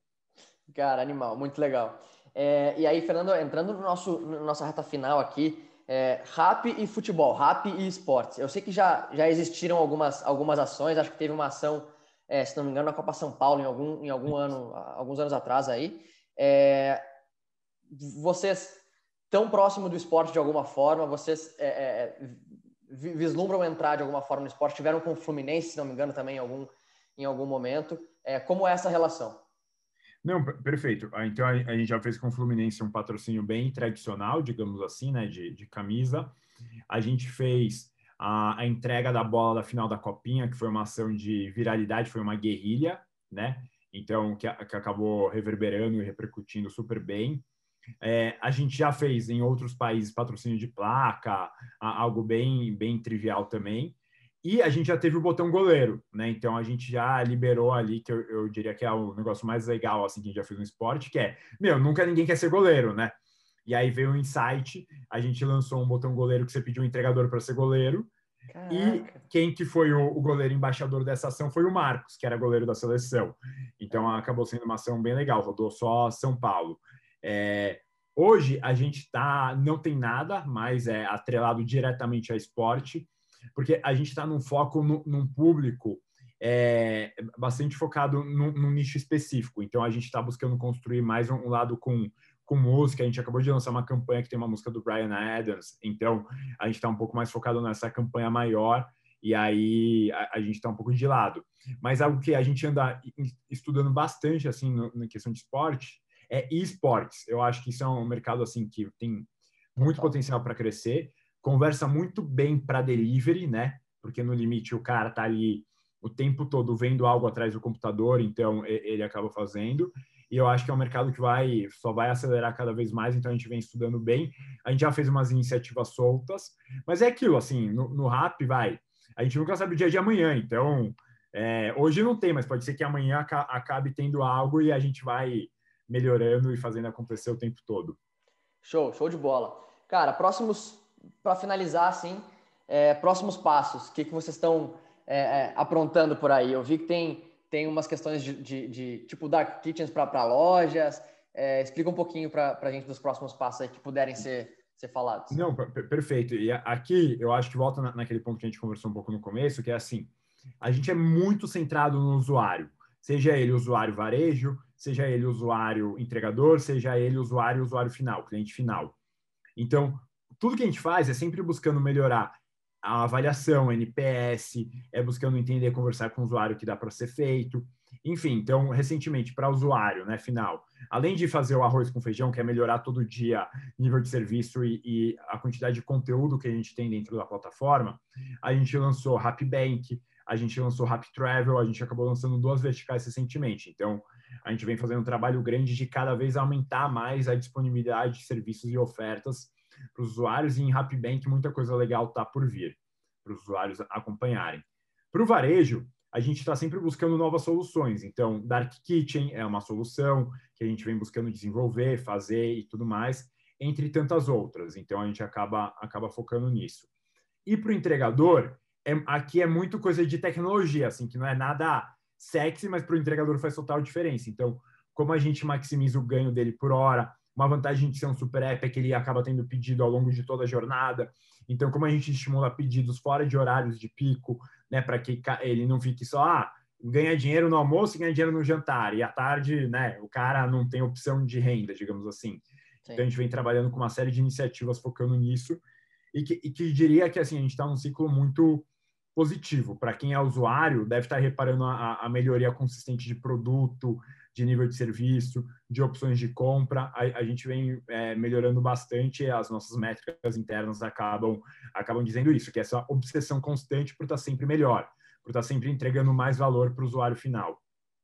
Cara, animal, muito legal. É, e aí, Fernando, entrando no nosso na nossa reta final aqui, é, rap e futebol, rap e esportes. Eu sei que já, já existiram algumas, algumas ações, acho que teve uma ação, é, se não me engano, na Copa São Paulo em algum, em algum ano, alguns anos atrás aí. É, vocês tão próximo do esporte de alguma forma, vocês é, é, vislumbram entrar de alguma forma no esporte, tiveram com o Fluminense, se não me engano, também em algum, em algum momento. É, como é essa relação? Não, perfeito. Ah, então a, gente já fez com o Fluminense um patrocínio bem tradicional, digamos assim, né, de, de camisa. A gente fez a, a, entrega da bola da final da Copinha, que foi uma ação de viralidade, foi uma guerrilha, né? Então, que, que acabou reverberando e repercutindo super bem. É, a gente já fez em outros países patrocínio de placa, algo bem, bem trivial também. E a gente já teve o botão goleiro, né? Então a gente já liberou ali, que eu, eu, diria que é o negócio mais legal assim que a gente já fez no esporte, que é, meu, nunca ninguém quer ser goleiro, né? E aí veio o insight, a gente lançou um botão goleiro que você pediu um entregador para ser goleiro. Caraca. E quem que foi o, o, goleiro embaixador dessa ação foi o Marcos, que era goleiro da seleção. Então acabou sendo uma ação bem legal, rodou só São Paulo. É, hoje a gente tá, não tem nada, mas é atrelado diretamente a esporte porque a gente está num foco no, num público é, bastante focado num, num, nicho específico. Então a gente está buscando construir mais um, um, lado com, com música. A gente acabou de lançar uma campanha que tem uma música do Brian Adams. Então a gente está um pouco mais focado nessa campanha maior e aí a, a gente está um pouco de lado. Mas algo que a gente anda estudando bastante assim no, na questão de esporte é esportes. Eu acho que isso é um mercado assim que tem muito potencial para crescer conversa muito bem para delivery, né? Porque no limite o cara tá ali o tempo todo vendo algo atrás do computador, então ele acaba fazendo. E eu acho que é um mercado que vai só vai acelerar cada vez mais, então a gente vem estudando bem. A gente já fez umas iniciativas soltas, mas é aquilo, assim, no, no rap vai. A gente nunca sabe o dia de amanhã, então é, hoje não tem, mas pode ser que amanhã acabe tendo algo e a gente vai melhorando e fazendo acontecer o tempo todo. Show, show de bola. Cara, próximos para finalizar, assim, é, próximos passos, o que, que vocês estão é, é, aprontando por aí? Eu vi que tem, tem umas questões de, de, de tipo dark kitchens para lojas. É, explica um pouquinho para a gente dos próximos passos aí que puderem ser, ser falados. Não, perfeito. E aqui eu acho que volta na, naquele ponto que a gente conversou um pouco no começo, que é assim, a gente é muito centrado no usuário, seja ele usuário varejo, seja ele usuário entregador, seja ele usuário usuário final, cliente final. Então, tudo que a gente faz é sempre buscando melhorar a avaliação, NPS, é buscando entender, conversar com o usuário que dá para ser feito. Enfim, então, recentemente, para usuário, né, final, além de fazer o arroz com feijão, que é melhorar todo dia nível de serviço e, e a quantidade de conteúdo que a gente tem dentro da plataforma, a gente lançou Bank, a gente lançou Rap Travel, a gente acabou lançando duas verticais recentemente. Então, a gente vem fazendo um trabalho grande de cada vez aumentar mais a disponibilidade de serviços e ofertas para os usuários e em Bank muita coisa legal está por vir para os usuários acompanharem. Para o varejo, a gente está sempre buscando novas soluções. Então, Dark Kitchen é uma solução que a gente vem buscando desenvolver, fazer e tudo mais, entre tantas outras. Então, a gente acaba, acaba focando nisso. E para o entregador, é, aqui é muito coisa de tecnologia, assim, que não é nada sexy, mas para o entregador faz total diferença. Então, como a gente maximiza o ganho dele por hora, uma vantagem de ser um super app é que ele acaba tendo pedido ao longo de toda a jornada. Então, como a gente estimula pedidos fora de horários de pico, né, para que ele não fique só, ah, ganha dinheiro no almoço e ganha dinheiro no jantar, e à tarde, né, o cara não tem opção de renda, digamos assim. Sim. Então, a gente vem trabalhando com uma série de iniciativas focando nisso, e que, e que diria que, assim, a gente está num ciclo muito positivo. Para quem é usuário, deve estar tá reparando a, a melhoria consistente de produto, de nível de serviço, de opções de compra. A, a gente vem é, melhorando bastante, as nossas métricas internas acabam, acabam dizendo isso, que é essa obsessão constante por estar sempre melhor, por estar sempre entregando mais valor para o usuário final.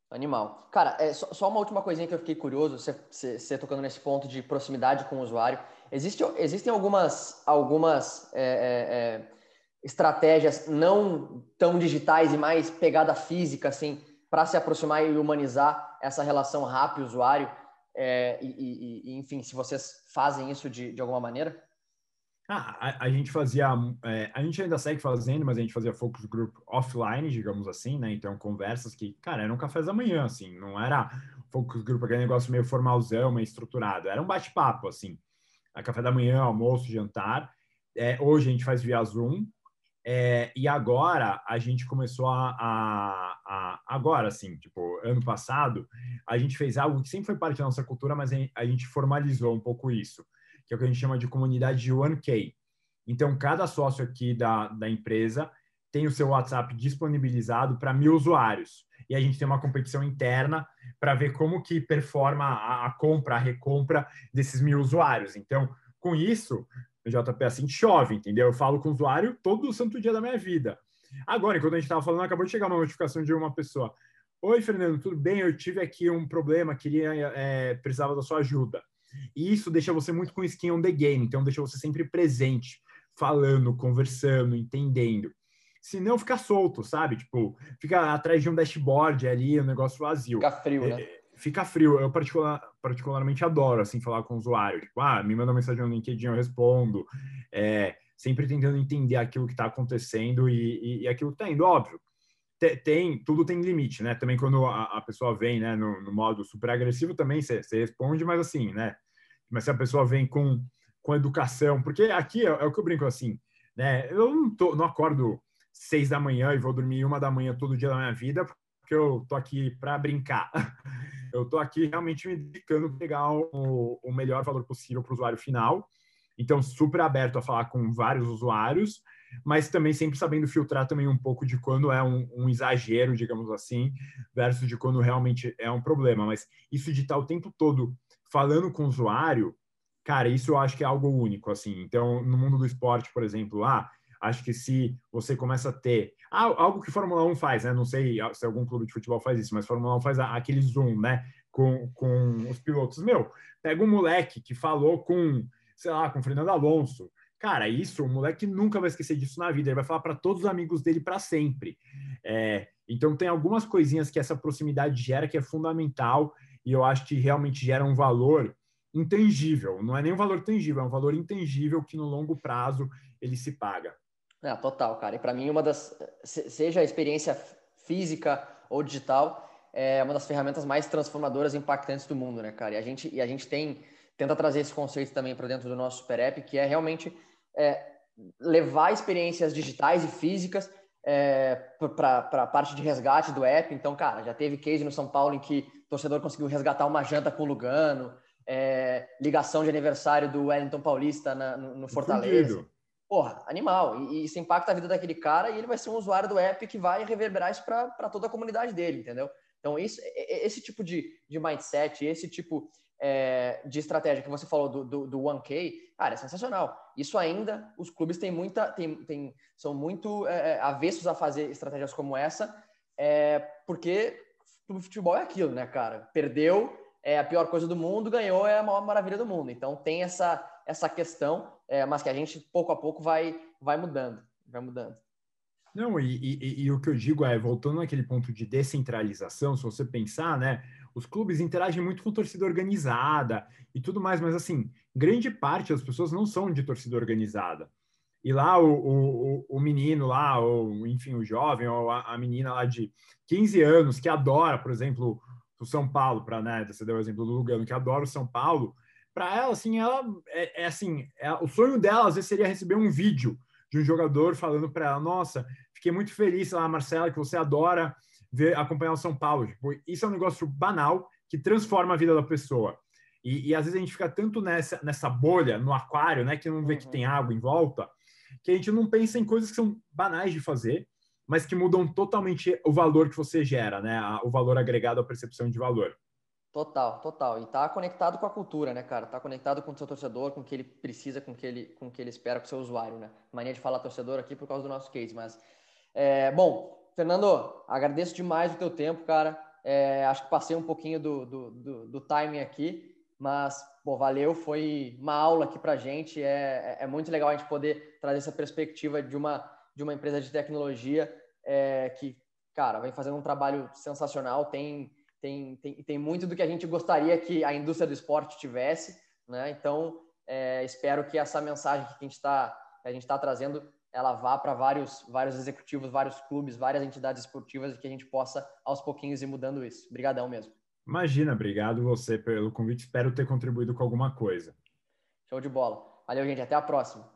Animal. Cara, é, só, só, uma última coisinha que eu fiquei curioso, você, tocando nesse ponto de proximidade com o usuário. Existe, existem algumas, algumas é, é, é estratégias não tão digitais e mais pegada física, assim, para se aproximar e humanizar essa relação rápido usuário É, e, e, enfim, se vocês fazem isso de, de alguma maneira? Ah, a, a, gente fazia, é, a gente ainda segue fazendo, mas a gente fazia focus group offline, digamos assim, né? Então, conversas que, cara, eram cafés da manhã, assim, não era focus group, aquele negócio meio formalzão, meio estruturado, era um bate-papo, assim, a café da manhã, almoço, jantar. É, hoje a gente faz via Zoom, é, e agora a gente começou a, a, a, Agora, assim, tipo, ano passado, a gente fez algo que sempre foi parte da nossa cultura, mas a gente formalizou um pouco isso, que é o que a gente chama de comunidade de 1K. Então, cada sócio aqui da, da empresa tem o seu WhatsApp disponibilizado para mil usuários. E a gente tem uma competição interna para ver como que performa a, a compra, a recompra desses mil usuários. Então, com isso, JP assim chove, entendeu? Eu falo com o usuário todo o santo dia da minha vida. Agora, enquanto a gente estava falando, acabou de chegar uma notificação de uma pessoa. Oi, Fernando, tudo bem? Eu tive aqui um problema, queria, é, precisava da sua ajuda. E isso deixa você muito com skin on the game, então deixa você sempre presente, falando, conversando, entendendo. Se não, fica solto, sabe? Tipo, fica atrás de um dashboard ali, um negócio vazio. Fica frio, né? É, fica frio. Eu particular, particularmente adoro assim falar com o usuário. Tipo, ah, me manda mensagem no LinkedIn, eu respondo. É, sempre tentando entender aquilo que está acontecendo e, e, e, aquilo que está indo. Óbvio, tem, tudo tem limite, né? Também quando a, a pessoa vem, né, no, no, modo super agressivo, também você responde, mas assim, né? Mas se a pessoa vem com, com educação, porque aqui é, é o que eu brinco assim, né? Eu não, tô, não acordo seis da manhã e vou dormir uma da manhã todo dia da minha vida, porque eu tô aqui para brincar. [LAUGHS] Eu tô aqui realmente me dedicando a pegar o, o melhor valor possível para o usuário final. Então, super aberto a falar com vários usuários, mas também sempre sabendo filtrar também um pouco de quando é um, um, exagero, digamos assim, versus de quando realmente é um problema. Mas isso de estar o tempo todo falando com o usuário, cara, isso eu acho que é algo único, assim. Então, no mundo do esporte, por exemplo, ah, Acho que se você começa a ter algo que Fórmula 1 faz, né? Não sei se algum clube de futebol faz isso, mas Fórmula 1 faz aquele zoom, né? Com, com os pilotos. Meu, pega um moleque que falou com, sei lá, com Fernando Alonso. Cara, isso, o moleque nunca vai esquecer disso na vida. Ele vai falar para todos os amigos dele para sempre. É, então, tem algumas coisinhas que essa proximidade gera que é fundamental e eu acho que realmente gera um valor intangível. Não é nem um valor tangível, é um valor intangível que no longo prazo ele se paga. É, total, cara. E para mim, uma das. Seja a experiência física ou digital, é uma das ferramentas mais transformadoras e impactantes do mundo, né, cara? E a gente, e a gente tem, tenta trazer esse conceito também para dentro do nosso Super App, que é realmente é, levar experiências digitais e físicas é, para a parte de resgate do app. Então, cara, já teve case no São Paulo em que o torcedor conseguiu resgatar uma janta com o Lugano, é, ligação de aniversário do Wellington Paulista na, no, no Fortaleza. Entendido porra, animal. E, isso impacta a vida daquele cara e ele vai ser um usuário do app que vai reverberar isso para toda a comunidade dele, entendeu? Então, isso, esse tipo de, de mindset, esse tipo é, de estratégia que você falou do, do, do 1K, cara, é sensacional. Isso ainda, os clubes têm muita, tem, tem, são muito é, é, avessos a fazer estratégias como essa, é, porque o futebol é aquilo, né, cara? Perdeu, é a pior coisa do mundo, ganhou, é a maior maravilha do mundo. Então, tem essa, essa questão é, mas que a gente pouco a pouco vai, vai mudando, vai mudando. Não, e, e, e, o que eu digo é, voltando naquele ponto de descentralização, se você pensar, né, os clubes interagem muito com torcida organizada e tudo mais, mas assim, grande parte das pessoas não são de torcida organizada. E lá o, o, o menino lá, ou enfim, o jovem, ou a, a menina lá de 15 anos que adora, por exemplo, o São Paulo, para né, você deu o exemplo do Lugano, que adora o São Paulo, para ela, assim, ela é, é assim, é, o sonho dela às vezes seria receber um vídeo de um jogador falando para ela, nossa, fiquei muito feliz lá, Marcela, que você adora ver acompanhar o São Paulo. Tipo, isso é um negócio banal que transforma a vida da pessoa. E, e, às vezes a gente fica tanto nessa, nessa bolha, no aquário, né, que não vê que tem água em volta, que a gente não pensa em coisas que são banais de fazer, mas que mudam totalmente o valor que você gera, né, o valor agregado à percepção de valor. Total, total. E tá conectado com a cultura, né, cara? Tá conectado com o seu torcedor, com o que ele precisa, com o que ele, com o que ele espera com o seu usuário, né? Mania de falar torcedor aqui por causa do nosso case, mas... É, bom, Fernando, agradeço demais o teu tempo, cara. É, acho que passei um pouquinho do, do, do, do timing aqui, mas, pô, valeu. Foi uma aula aqui pra gente. É, é, é muito legal a gente poder trazer essa perspectiva de uma, de uma empresa de tecnologia é, que, cara, vem fazendo um trabalho sensacional, tem tem, tem, tem muito do que a gente gostaria que a indústria do esporte tivesse, né? Então, é, espero que essa mensagem que a gente está a gente está trazendo ela vá para vários vários executivos, vários clubes, várias entidades esportivas e que a gente possa aos pouquinhos ir mudando isso. Obrigadão mesmo. Imagina, obrigado você pelo convite. Espero ter contribuído com alguma coisa. Show de bola. Valeu, gente. Até a próxima.